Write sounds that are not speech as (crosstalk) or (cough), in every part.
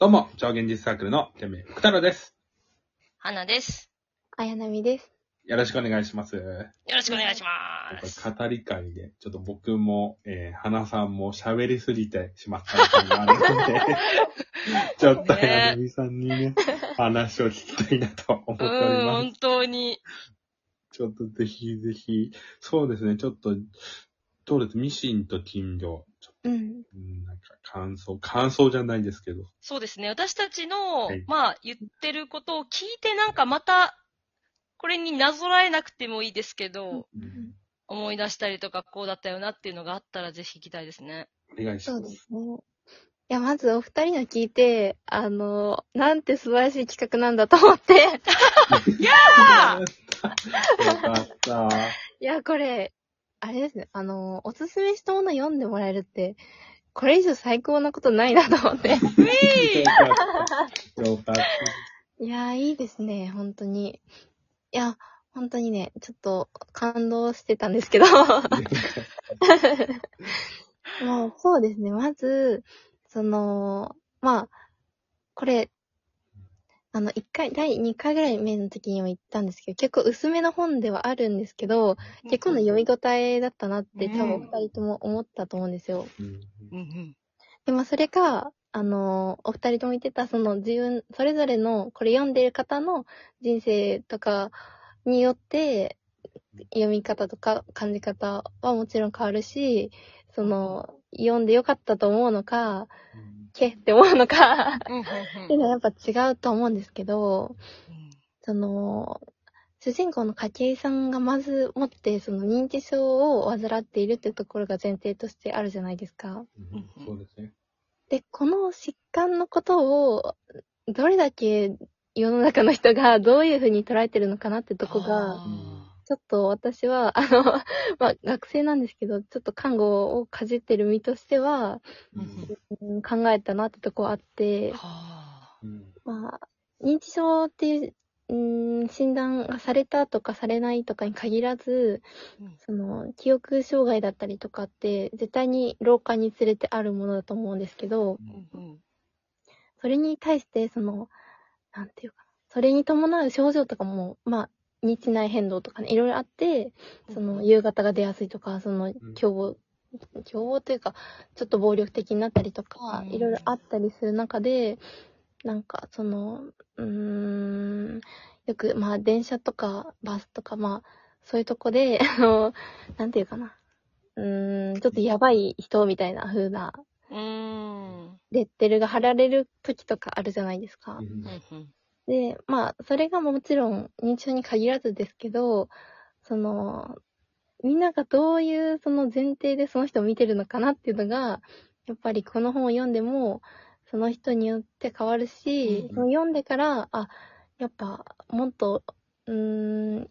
どうも、超現実サークルのてめ福太郎です。花です。綾波です。よろしくお願いします。よろしくお願いします。語り会で、ちょっと僕も、えー、花さんも喋りすぎてしまった感があるので、(laughs) ちょっとね綾波さんにね、話を聞きたいなと思っておりうん、ま本当に。す。ちょっとぜひぜひ、そうですね、ちょっと、どうです？ミシンと金魚、ちょっうん。と、うんなんか感想、感想じゃないですけど、そうですね。私たちの、はいまあ、言ってることを聞いて、なんかまた、これになぞらえなくてもいいですけど、うん思い出したりとか、こうだったよなっていうのがあったら、ぜひ聞きたいですね。お願いしそうま。ですすね。いや、まずお二人の聞いて、あの、なんて素晴らしい企画なんだと思って。(laughs) やーよかった。(laughs) いや、これ、あれですね。あの、おすすめしたもの読んでもらえるって、これ以上最高なことないなと思って。(laughs) いや、いいですね、本当に。いや、本当にね、ちょっと感動してたんですけど。(laughs) もうそうですね。まず、その、まあ、これ、あの、一回、第2回ぐらい目の時にも言ったんですけど、結構薄めの本ではあるんですけど、結構の読み応えだったなって多分お二人とも思ったと思うんですよ。で、まあそれが、あの、お二人とも言ってた、その自分、それぞれの、これ読んでる方の人生とかによって、読み方とか感じ方はもちろん変わるし、その、読んでよかったと思うのか、け？って思うのか、うんうんっていうのはやっぱ違うと思うんですけど、その、主人公の筧さんがまず持って、その認知症を患っているっていうところが前提としてあるじゃないですか。うんそうですね。で、この疾患のことを、どれだけ世の中の人がどういうふうに捉えてるのかなってとこが、あちょっと私は、あの、(laughs) まあ、学生なんですけど、ちょっと看護をかじってる身としては、うんうん考えたなってとこあってー、はあ。うんまあ、認知症っていう、うん、診断がされたとかされないとかに限らず、うんその、記憶障害だったりとかって、絶対に老化につれてあるものだと思うんですけど、うんうんそれに対して、その、なんていうかな。それに伴う症状とかも、まあ、日内変動とかね、いろいろあって、その、夕方が出やすいとか、その、凶暴、凶暴というか、ちょっと暴力的になったりとか、うんいろいろあったりする中で、なんか、その、うーん、よく、まあ、電車とか、バスとか、まあ、そういうとこで、(laughs) あの、なんていうかな。うーん、ちょっとやばい人みたいな風な、うーん。レッテルが貼られる時とかあるじゃないですか。で、まあ、それがもちろん認知症に限らずですけど、その、みんながどういうその前提でその人を見てるのかなっていうのが、やっぱりこの本を読んでも、その人によって変わるし、うんその読んでから、あ、やっぱもっと、うーん、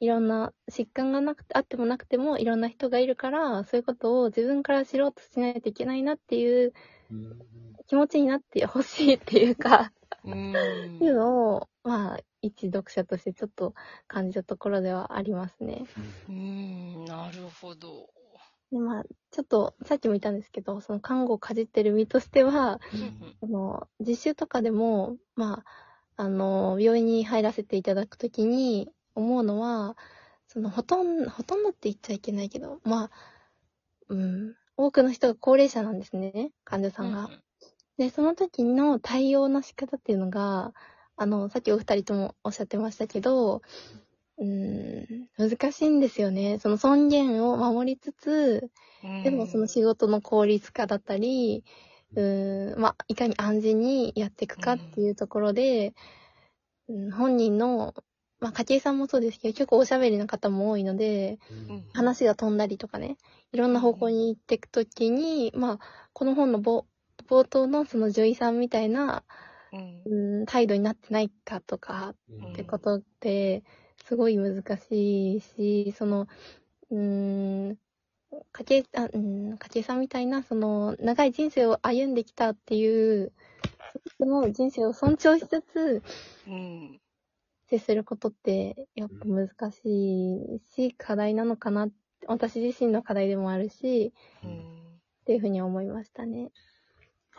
いろんな疾患がなくて、あってもなくてもいろんな人がいるから、そういうことを自分から知ろうとしないといけないなっていううん。気持ちになってほしいっていうか、いう。のを、まあ、一読者としてちょっと感じたところではありますね。うーん、なるほど。で、まあ、ちょっと、さっきも言ったんですけど、その看護をかじってる身としては、その、実習とかでも、まあ、あの、病院に入らせていただくときに思うのは、その、ほとんど、ほとんどって言っちゃいけないけど、まあ、うん、多くの人が高齢者なんですね、患者さんが。で、その時の対応の仕方っていうのが、あの、さっきお二人ともおっしゃってましたけど、うーん、難しいんですよね。その尊厳を守りつつ、うんでもその仕事の効率化だったり、うーん、まあ、いかに安全にやっていくかっていうところで、うん、本人の、まあ、家計さんもそうですけど、結構おしゃべりな方も多いので、うん話が飛んだりとかね、いろんな方向に行っていくときに、まあ、この本の冒冒頭のその女医さんみたいな、うん。うん、態度になってないかとかうん。ってことって、すごい難しいし、その、うーん、かけ、あうん、かけさんみたいな、その、長い人生を歩んできたっていう、その人生を尊重しつつ、うん。接することって、やっぱ難しいし、課題なのかな私自身の課題でもあるし、うん。っていうふうに思いましたね。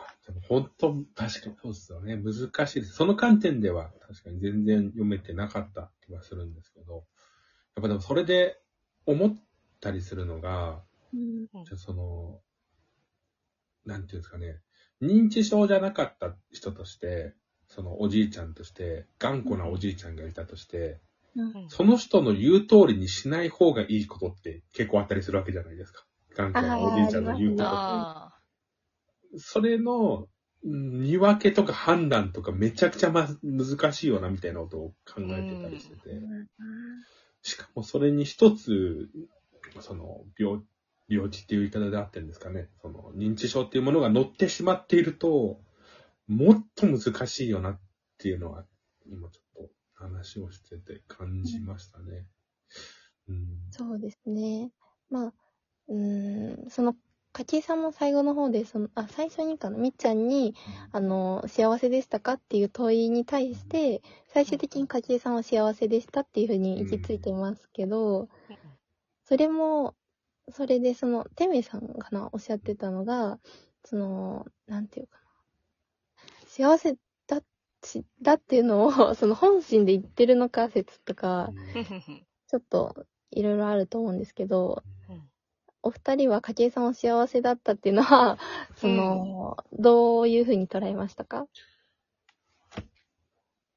はでも本当、確かにそうですよね。難しいです。その観点では確かに全然読めてなかった気がするんですけど、やっぱでもそれで思ったりするのが、うん。じゃあその、なんていうんですかね、認知症じゃなかった人として、そのおじいちゃんとして、頑固なおじいちゃんがいたとして、うん。その人の言う通りにしない方がいいことって結構あったりするわけじゃないですか。頑固なおじいちゃんの言うこと。あそれの、うん見分けとか判断とかめちゃくちゃま難しいよなみたいなことを考えてたりしてて。しかもそれに一つ、その、病、病気っていう言い方であってるんですかね。その、認知症っていうものが乗ってしまっていると、もっと難しいよなっていうのは、今ちょっと話をしてて感じましたね。うん。そうですね。まあ、うーん、その、柿井さんも最後の方で、その、あ、最初にかな、みっちゃんに、あの、幸せでしたかっていう問いに対して、最終的に柿井さんは幸せでしたっていうふうに行き着いてますけど、あ。それも、それでその、てめさんかな、おっしゃってたのが、その、なんていうかな。幸せだし、だっていうのを、(laughs) その本心で言ってるのか説とか、ちょっといろいろあると思うんですけど、うんお二人は筧さんは幸せだったっていうのは、その、どういうふうに捉えましたか？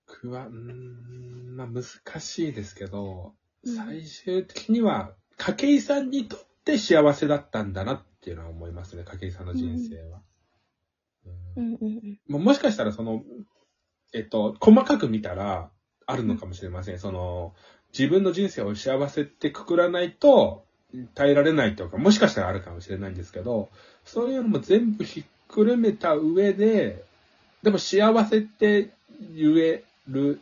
僕は、うーん、まあ難しいですけど、うん最終的には、筧さんにとって幸せだったんだなっていうのは思いますね、筧さんの人生は。うんうんうんうん。ももしかしたらその、えっと、細かく見たらあるのかもしれません。その、自分の人生を幸せってくくらないと耐えられないとか、もしかしたらあるかもしれないんですけど、そういうのも全部ひっくるめた上で、でも幸せって言える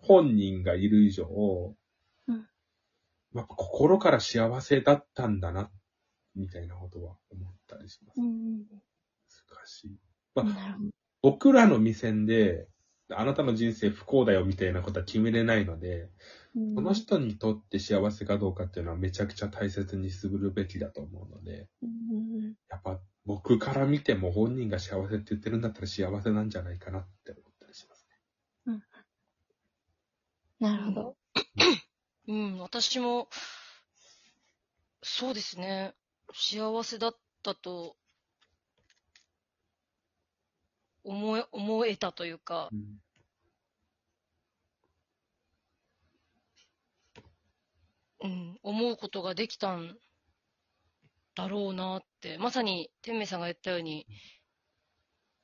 本人がいる以上、うんやっぱ心から幸せだったんだな、みたいなことは思ったりします。うん難しい。うん。なるほど。僕らの目線で、あなたの人生不幸だよみたいなことは決めれないので、うんこの人にとって幸せかどうかっていうのはめちゃくちゃ大切にするべきだと思うので、うんやっぱ僕から見ても本人が幸せって言ってるんだったら幸せなんじゃないかなって思ったりしますなるほど。うん、私も、そうですね。幸せだったと、思え、思えたというか、ね。うん、思うことができたんだろうなって、まさに天明さんが言ったように、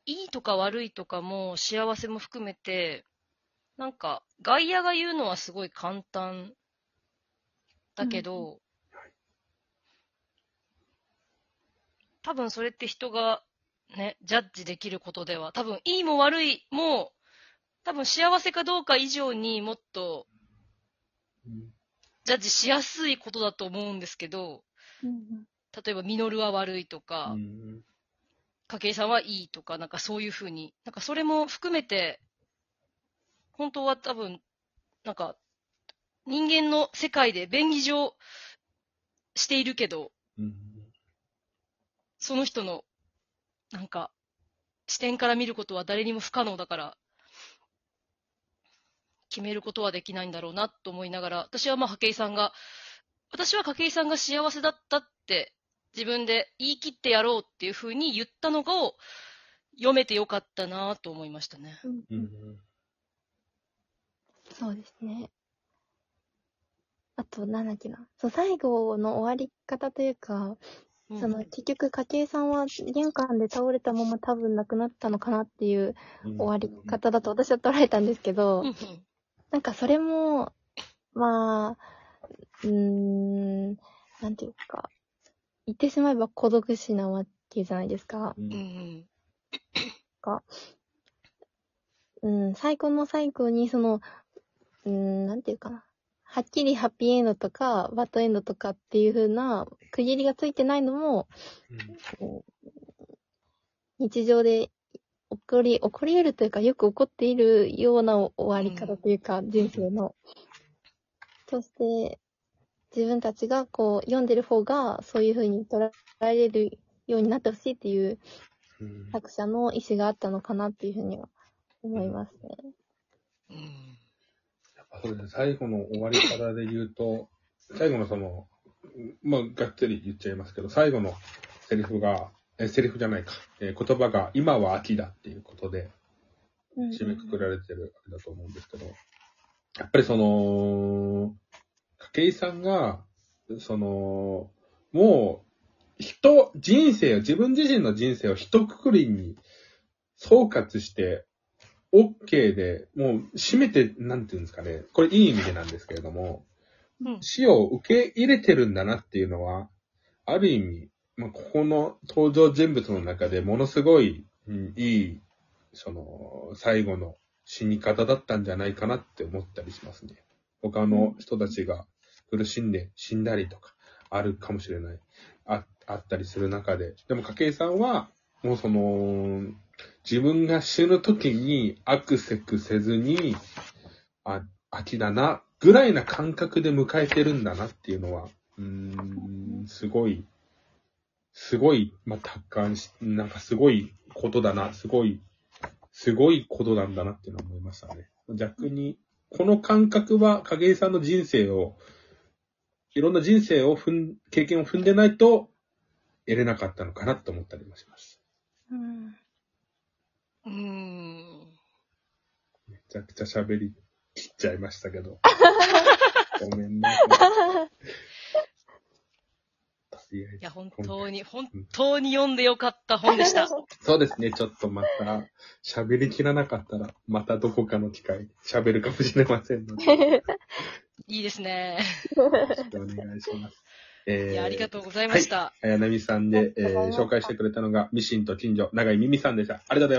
いいとか悪いとかも幸せも含めて、なんか外野が言うのはすごい簡単だけど、多分それって人がね、ジャッジできることでは、多分いいも悪いも、多分幸せかどうか以上にもっとうんジャッジしやすいことだと思うんですけど、うん例えば、ミノルは悪いとかう、ん筧さんはいいとか、なんかそういうふうに、なんかそれも含めて、本当は多分、なんか、人間の世界で便宜上しているけど、うんその人の、なんか、視点から見ることは誰にも不可能だから、決めることはできないんだろうなと思いながら、私はまあ、筧さんが、私は筧さんが幸せだったって、自分で言い切ってやろうっていうふうに言ったのが、読めてよかったなと思いましたね。うんううんんそうですね。あと、なんだっけな。そう、最後の終わり方というか、うんその、結局、筧さんは玄関で倒れたまま多分亡くなったのかなっていううん終わり方だと私は捉えたんですけど、うんうんなんかそれも、まあ、うーん、なんていうか、言ってしまえば孤独死なわけじゃないですか。うんうんうん、最後の最後に、その、うん、なんていうかな。はっきりハッピーエンドとか、バッドエンドとかっていう風な区切りがついてないのも、こう日常で起こり、起こり得るというか、よく起こっているような終わり方というか、人生の。そして、自分たちがこう、読んでる方が、そういう風に捉えられるようになってほしいっていううん作者の意思があったのかなっていうふうには思いますね。うん。やっぱそうですね、最後の終わり方で言うと、最後のその、まあ、がっつり言っちゃいますけど、最後のセリフが、え、セリフじゃないか、えー言葉が、今は秋だっていうことで、うん締めくくられてるあれだと思うんですけど、やっぱりその、筧井さんが、その、もう、人、人生を、自分自身の人生を一括りに総括して、OK で、もう、締めて、なんていうんですかね、これいい意味でなんですけれども、うん。死を受け入れてるんだなっていうのは、ある意味、まあ、ここの登場人物の中でものすごい、うんいい、その、最後の死に方だったんじゃないかなって思ったりしますね。他の人たちが苦しんで死んだりとか、あるかもしれない。あ、あったりする中で。でも、筧さんは、もうその、自分が死ぬ時にアクセクせずに、あ、秋だな、ぐらいな感覚で迎えてるんだなっていうのは、うーん、すごい、すごい、まあ、達観し、なんかすごいことだな、すごい、すごいことなんだなっていうのは思いましたね。逆に、この感覚は影井さんの人生を、いろんな人生を踏ん、経験を踏んでないと、得れなかったのかなと思ったりもします。うんうん。めちゃくちゃ喋り切っちゃいましたけど。(laughs) ごめんね。とりあえずいや、本当に、本当に読んでよかった本でした。(laughs) そうですね。ちょっとまた、喋りきらなかったら、またどこかの機会、喋るかもしれませんので、よ (laughs) いいですね。ろしくお願いします。えいや、ありがとうございました。綾波さんで、えー紹介してくれたのが、ミシンと近所、長井美美さんでした。ありがとうございました。